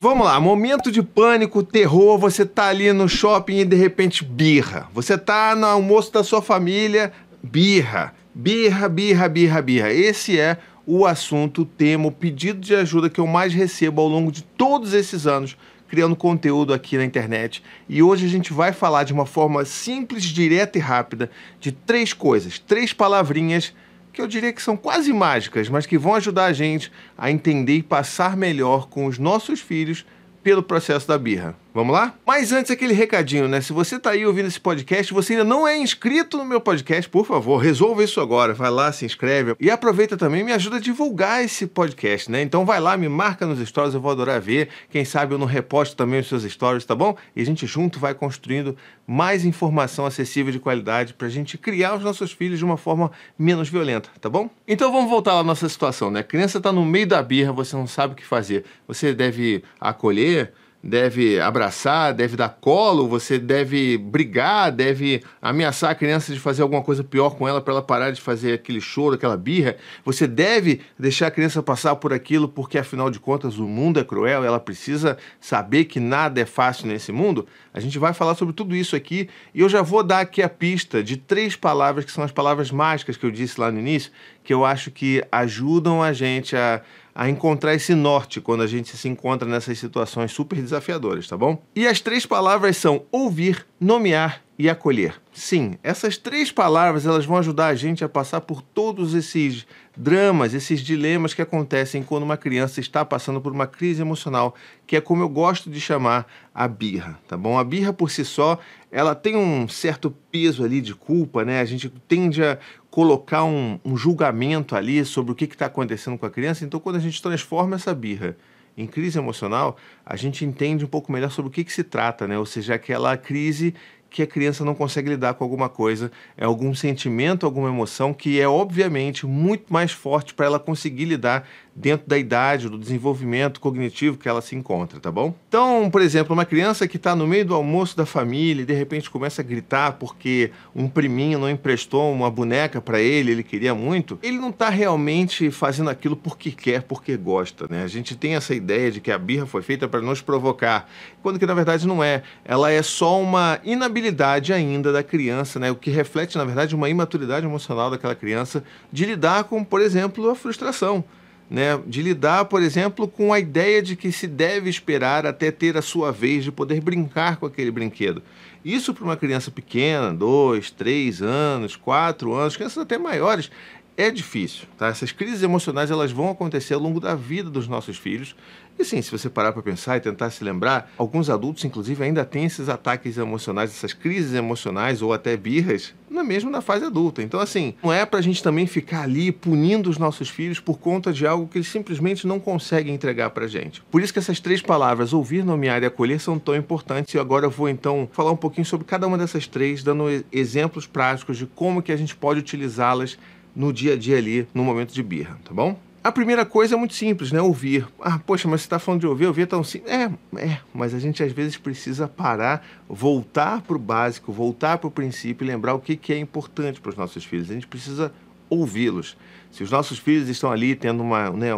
Vamos lá, momento de pânico, terror, você tá ali no shopping e de repente birra. Você tá no almoço da sua família, birra. Birra, birra, birra, birra. Esse é o assunto, o tema, o pedido de ajuda que eu mais recebo ao longo de todos esses anos criando conteúdo aqui na internet. E hoje a gente vai falar de uma forma simples, direta e rápida de três coisas, três palavrinhas que eu diria que são quase mágicas, mas que vão ajudar a gente a entender e passar melhor com os nossos filhos pelo processo da birra. Vamos lá? Mas antes, aquele recadinho, né? Se você tá aí ouvindo esse podcast, você ainda não é inscrito no meu podcast, por favor, resolva isso agora. Vai lá, se inscreve. E aproveita também me ajuda a divulgar esse podcast, né? Então vai lá, me marca nos stories, eu vou adorar ver. Quem sabe eu não reposto também os seus stories, tá bom? E a gente junto vai construindo mais informação acessível de qualidade pra gente criar os nossos filhos de uma forma menos violenta, tá bom? Então vamos voltar à nossa situação, né? A criança tá no meio da birra, você não sabe o que fazer. Você deve acolher deve abraçar, deve dar colo, você deve brigar, deve ameaçar a criança de fazer alguma coisa pior com ela para ela parar de fazer aquele choro, aquela birra. Você deve deixar a criança passar por aquilo porque afinal de contas o mundo é cruel, ela precisa saber que nada é fácil nesse mundo. A gente vai falar sobre tudo isso aqui e eu já vou dar aqui a pista de três palavras que são as palavras mágicas que eu disse lá no início, que eu acho que ajudam a gente a a encontrar esse norte quando a gente se encontra nessas situações super desafiadoras, tá bom? E as três palavras são ouvir, nomear e acolher. Sim, essas três palavras elas vão ajudar a gente a passar por todos esses dramas, esses dilemas que acontecem quando uma criança está passando por uma crise emocional, que é como eu gosto de chamar a birra, tá bom? A birra por si só, ela tem um certo peso ali de culpa, né? A gente tende a colocar um, um julgamento ali sobre o que está acontecendo com a criança. Então, quando a gente transforma essa birra em crise emocional, a gente entende um pouco melhor sobre o que, que se trata, né? Ou seja, aquela crise que a criança não consegue lidar com alguma coisa, é algum sentimento, alguma emoção que é obviamente muito mais forte para ela conseguir lidar dentro da idade, do desenvolvimento cognitivo que ela se encontra, tá bom? Então, por exemplo, uma criança que está no meio do almoço da família e de repente começa a gritar porque um priminho não emprestou uma boneca para ele, ele queria muito, ele não está realmente fazendo aquilo porque quer, porque gosta, né? A gente tem essa ideia de que a birra foi feita para nos provocar, quando que na verdade não é. Ela é só uma inabilidade ainda da criança, né? O que reflete, na verdade, uma imaturidade emocional daquela criança de lidar com, por exemplo, a frustração né, de lidar, por exemplo, com a ideia de que se deve esperar até ter a sua vez de poder brincar com aquele brinquedo. Isso para uma criança pequena, dois, três anos, quatro anos, crianças até maiores, é difícil, tá? Essas crises emocionais elas vão acontecer ao longo da vida dos nossos filhos. E sim, se você parar para pensar e tentar se lembrar, alguns adultos, inclusive, ainda têm esses ataques emocionais, essas crises emocionais ou até birras, não é mesmo na fase adulta. Então, assim, não é para a gente também ficar ali punindo os nossos filhos por conta de algo que eles simplesmente não conseguem entregar para gente. Por isso que essas três palavras, ouvir, nomear e acolher, são tão importantes. E agora eu vou então falar um pouquinho sobre cada uma dessas três, dando exemplos práticos de como que a gente pode utilizá-las no dia a dia ali, no momento de birra, tá bom? A primeira coisa é muito simples, né? Ouvir. Ah, poxa, mas você está falando de ouvir, ouvir é tão simples. É, é, mas a gente às vezes precisa parar, voltar para o básico, voltar para o princípio e lembrar o que, que é importante para os nossos filhos. A gente precisa ouvi-los. Se os nossos filhos estão ali tendo uma, né,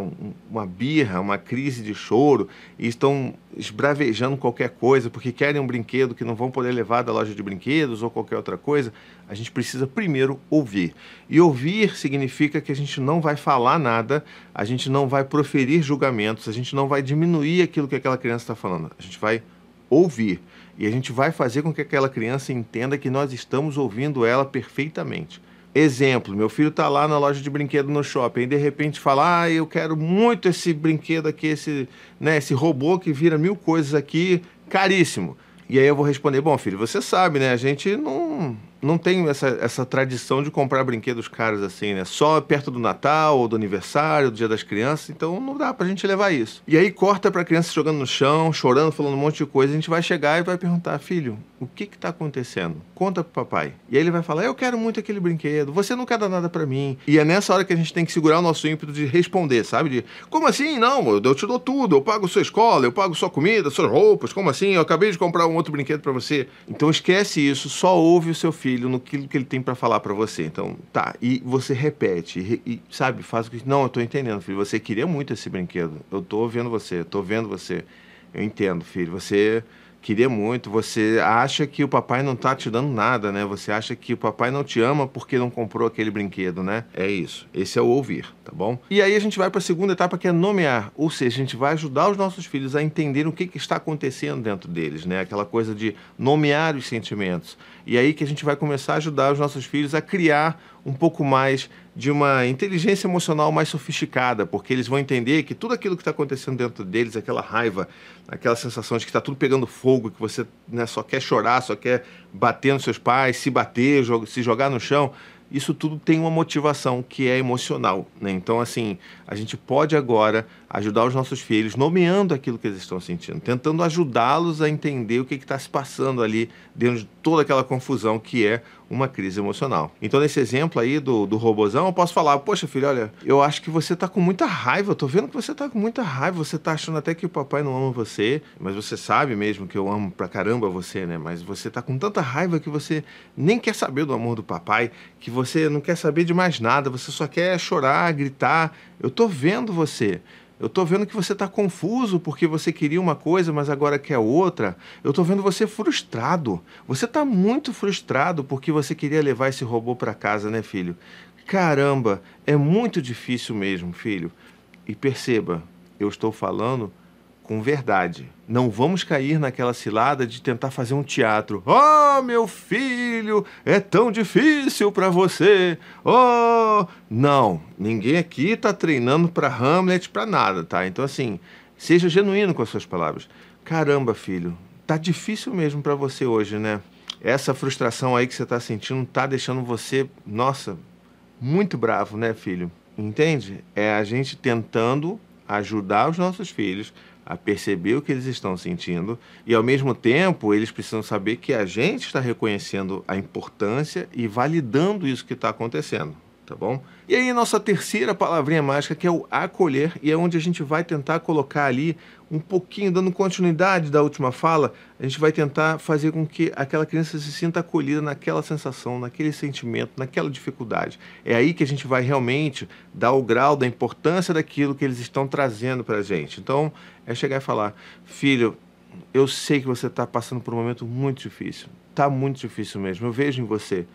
uma birra, uma crise de choro e estão esbravejando qualquer coisa porque querem um brinquedo que não vão poder levar da loja de brinquedos ou qualquer outra coisa, a gente precisa primeiro ouvir. E ouvir significa que a gente não vai falar nada, a gente não vai proferir julgamentos, a gente não vai diminuir aquilo que aquela criança está falando. A gente vai ouvir. E a gente vai fazer com que aquela criança entenda que nós estamos ouvindo ela perfeitamente. Exemplo, meu filho está lá na loja de brinquedo no shopping e de repente fala: Ah, eu quero muito esse brinquedo aqui, esse, né, esse robô que vira mil coisas aqui, caríssimo. E aí eu vou responder: Bom, filho, você sabe, né? A gente não, não tem essa, essa tradição de comprar brinquedos caros assim, né? Só perto do Natal, ou do aniversário, do Dia das Crianças, então não dá pra gente levar isso. E aí corta pra criança jogando no chão, chorando, falando um monte de coisa, a gente vai chegar e vai perguntar, filho, o que que tá acontecendo? Conta pro papai. E aí ele vai falar, eu quero muito aquele brinquedo, você não quer dar nada para mim. E é nessa hora que a gente tem que segurar o nosso ímpeto de responder, sabe? De, como assim? Não, eu te dou tudo, eu pago sua escola, eu pago sua comida, suas roupas, como assim? Eu acabei de comprar um outro brinquedo para você. Então esquece isso, só ouve o seu filho filho no que ele tem para falar para você. Então, tá, e você repete, e, sabe, faz o que. Não, eu tô entendendo, filho. Você queria muito esse brinquedo. Eu tô vendo você, tô vendo você. Eu entendo, filho. Você queria muito, você acha que o papai não tá te dando nada, né? Você acha que o papai não te ama porque não comprou aquele brinquedo, né? É isso. Esse é o ouvir, tá bom? E aí a gente vai para a segunda etapa que é nomear, ou seja, a gente vai ajudar os nossos filhos a entender o que, que está acontecendo dentro deles, né? Aquela coisa de nomear os sentimentos. E aí que a gente vai começar a ajudar os nossos filhos a criar um pouco mais de uma inteligência emocional mais sofisticada, porque eles vão entender que tudo aquilo que está acontecendo dentro deles, aquela raiva, aquela sensação de que está tudo pegando fogo, que você né, só quer chorar, só quer bater nos seus pais, se bater, se jogar no chão, isso tudo tem uma motivação que é emocional. Né? Então, assim, a gente pode agora ajudar os nossos filhos nomeando aquilo que eles estão sentindo, tentando ajudá-los a entender o que está se passando ali dentro de toda aquela confusão que é uma crise emocional. Então, nesse exemplo aí do, do robozão, eu posso falar: Poxa, filho, olha, eu acho que você está com muita raiva, eu tô vendo que você está com muita raiva, você está achando até que o papai não ama você, mas você sabe mesmo que eu amo pra caramba você, né? Mas você está com tanta raiva que você nem quer saber do amor do papai, que você não quer saber de mais nada, você só quer chorar, gritar. Eu tô vendo você. Eu estou vendo que você está confuso porque você queria uma coisa, mas agora quer outra. Eu estou vendo você frustrado. Você está muito frustrado porque você queria levar esse robô para casa, né, filho? Caramba, é muito difícil mesmo, filho. E perceba, eu estou falando com verdade. Não vamos cair naquela cilada de tentar fazer um teatro. Oh, meu filho, é tão difícil para você. Oh, não, ninguém aqui está treinando para Hamlet para nada, tá? Então assim, seja genuíno com as suas palavras. Caramba, filho, tá difícil mesmo para você hoje, né? Essa frustração aí que você está sentindo tá deixando você, nossa, muito bravo, né, filho? Entende? É a gente tentando ajudar os nossos filhos a perceber o que eles estão sentindo. E, ao mesmo tempo, eles precisam saber que a gente está reconhecendo a importância e validando isso que está acontecendo tá bom? E aí, nossa terceira palavrinha mágica, que é o acolher, e é onde a gente vai tentar colocar ali um pouquinho, dando continuidade da última fala, a gente vai tentar fazer com que aquela criança se sinta acolhida naquela sensação, naquele sentimento, naquela dificuldade. É aí que a gente vai realmente dar o grau da importância daquilo que eles estão trazendo para a gente. Então, é chegar e falar: filho, eu sei que você está passando por um momento muito difícil. Está muito difícil mesmo. Eu vejo em você.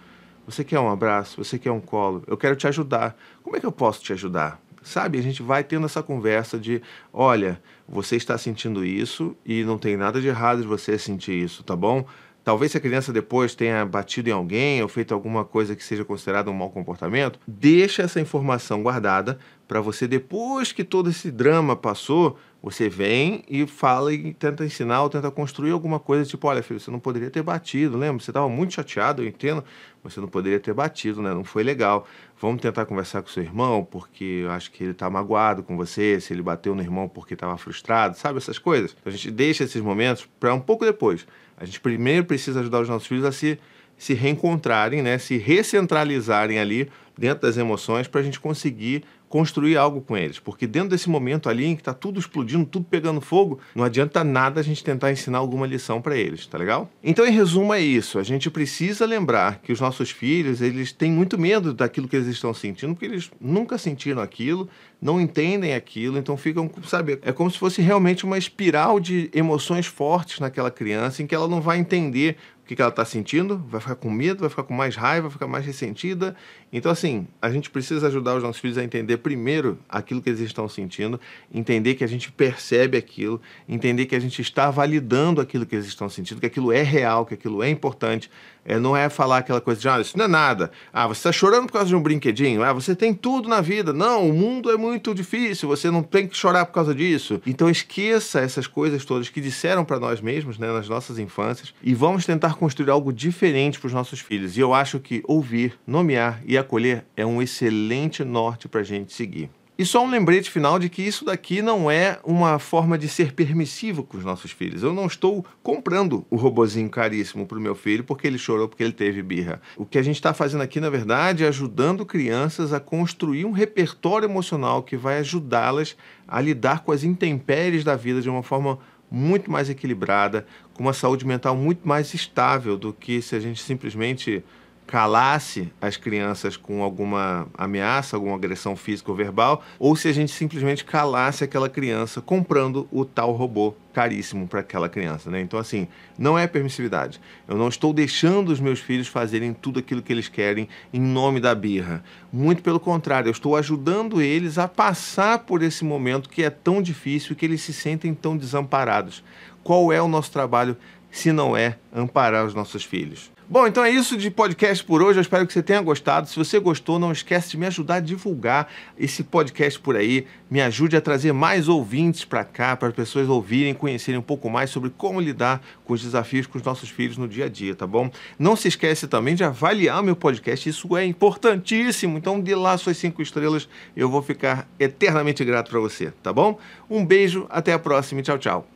Você quer um abraço? Você quer um colo? Eu quero te ajudar. Como é que eu posso te ajudar? Sabe, a gente vai tendo essa conversa de, olha, você está sentindo isso e não tem nada de errado de você sentir isso, tá bom? Talvez se a criança depois tenha batido em alguém ou feito alguma coisa que seja considerada um mau comportamento, deixa essa informação guardada para você depois que todo esse drama passou, você vem e fala e tenta ensinar ou tenta construir alguma coisa, tipo, olha, filho, você não poderia ter batido, lembra? Você estava muito chateado, eu entendo, você não poderia ter batido, né? Não foi legal. Vamos tentar conversar com seu irmão, porque eu acho que ele está magoado com você, se ele bateu no irmão porque estava frustrado, sabe? Essas coisas. Então, a gente deixa esses momentos para um pouco depois. A gente primeiro precisa ajudar os nossos filhos a se, se reencontrarem, né? Se recentralizarem ali dentro das emoções para a gente conseguir construir algo com eles. Porque dentro desse momento ali em que está tudo explodindo, tudo pegando fogo, não adianta nada a gente tentar ensinar alguma lição para eles, tá legal? Então, em resumo, é isso. A gente precisa lembrar que os nossos filhos, eles têm muito medo daquilo que eles estão sentindo, porque eles nunca sentiram aquilo, não entendem aquilo, então ficam, sabe, é como se fosse realmente uma espiral de emoções fortes naquela criança em que ela não vai entender o que, ela está sentindo, vai ficar com medo, vai ficar com mais raiva, vai ficar mais ressentida. Então, assim, a gente precisa ajudar os nossos filhos a entender primeiro aquilo que eles estão sentindo, entender que a gente percebe aquilo, entender que a gente está validando aquilo que eles estão sentindo, que aquilo é real, que aquilo é importante. É, não é falar aquela coisa de, ah, isso não é nada. Ah, você está chorando por causa de um brinquedinho. Ah, você tem tudo na vida. Não, o mundo é muito difícil, você não tem que chorar por causa disso. Então esqueça essas coisas todas que disseram para nós mesmos, né, nas nossas infâncias, e vamos tentar construir algo diferente para os nossos filhos. E eu acho que ouvir, nomear e acolher é um excelente norte para a gente seguir. E só um lembrete final de que isso daqui não é uma forma de ser permissivo com os nossos filhos. Eu não estou comprando o robozinho caríssimo para o meu filho porque ele chorou porque ele teve birra. O que a gente está fazendo aqui, na verdade, é ajudando crianças a construir um repertório emocional que vai ajudá-las a lidar com as intempéries da vida de uma forma muito mais equilibrada, com uma saúde mental muito mais estável do que se a gente simplesmente calasse as crianças com alguma ameaça, alguma agressão física ou verbal, ou se a gente simplesmente calasse aquela criança comprando o tal robô caríssimo para aquela criança, né? Então assim, não é permissividade. Eu não estou deixando os meus filhos fazerem tudo aquilo que eles querem em nome da birra. Muito pelo contrário, eu estou ajudando eles a passar por esse momento que é tão difícil e que eles se sentem tão desamparados. Qual é o nosso trabalho se não é amparar os nossos filhos? Bom, então é isso de podcast por hoje. Eu espero que você tenha gostado. Se você gostou, não esquece de me ajudar a divulgar esse podcast por aí. Me ajude a trazer mais ouvintes para cá, para as pessoas ouvirem, conhecerem um pouco mais sobre como lidar com os desafios com os nossos filhos no dia a dia, tá bom? Não se esquece também de avaliar o meu podcast. Isso é importantíssimo. Então dê lá suas cinco estrelas. Eu vou ficar eternamente grato para você, tá bom? Um beijo, até a próxima e tchau, tchau.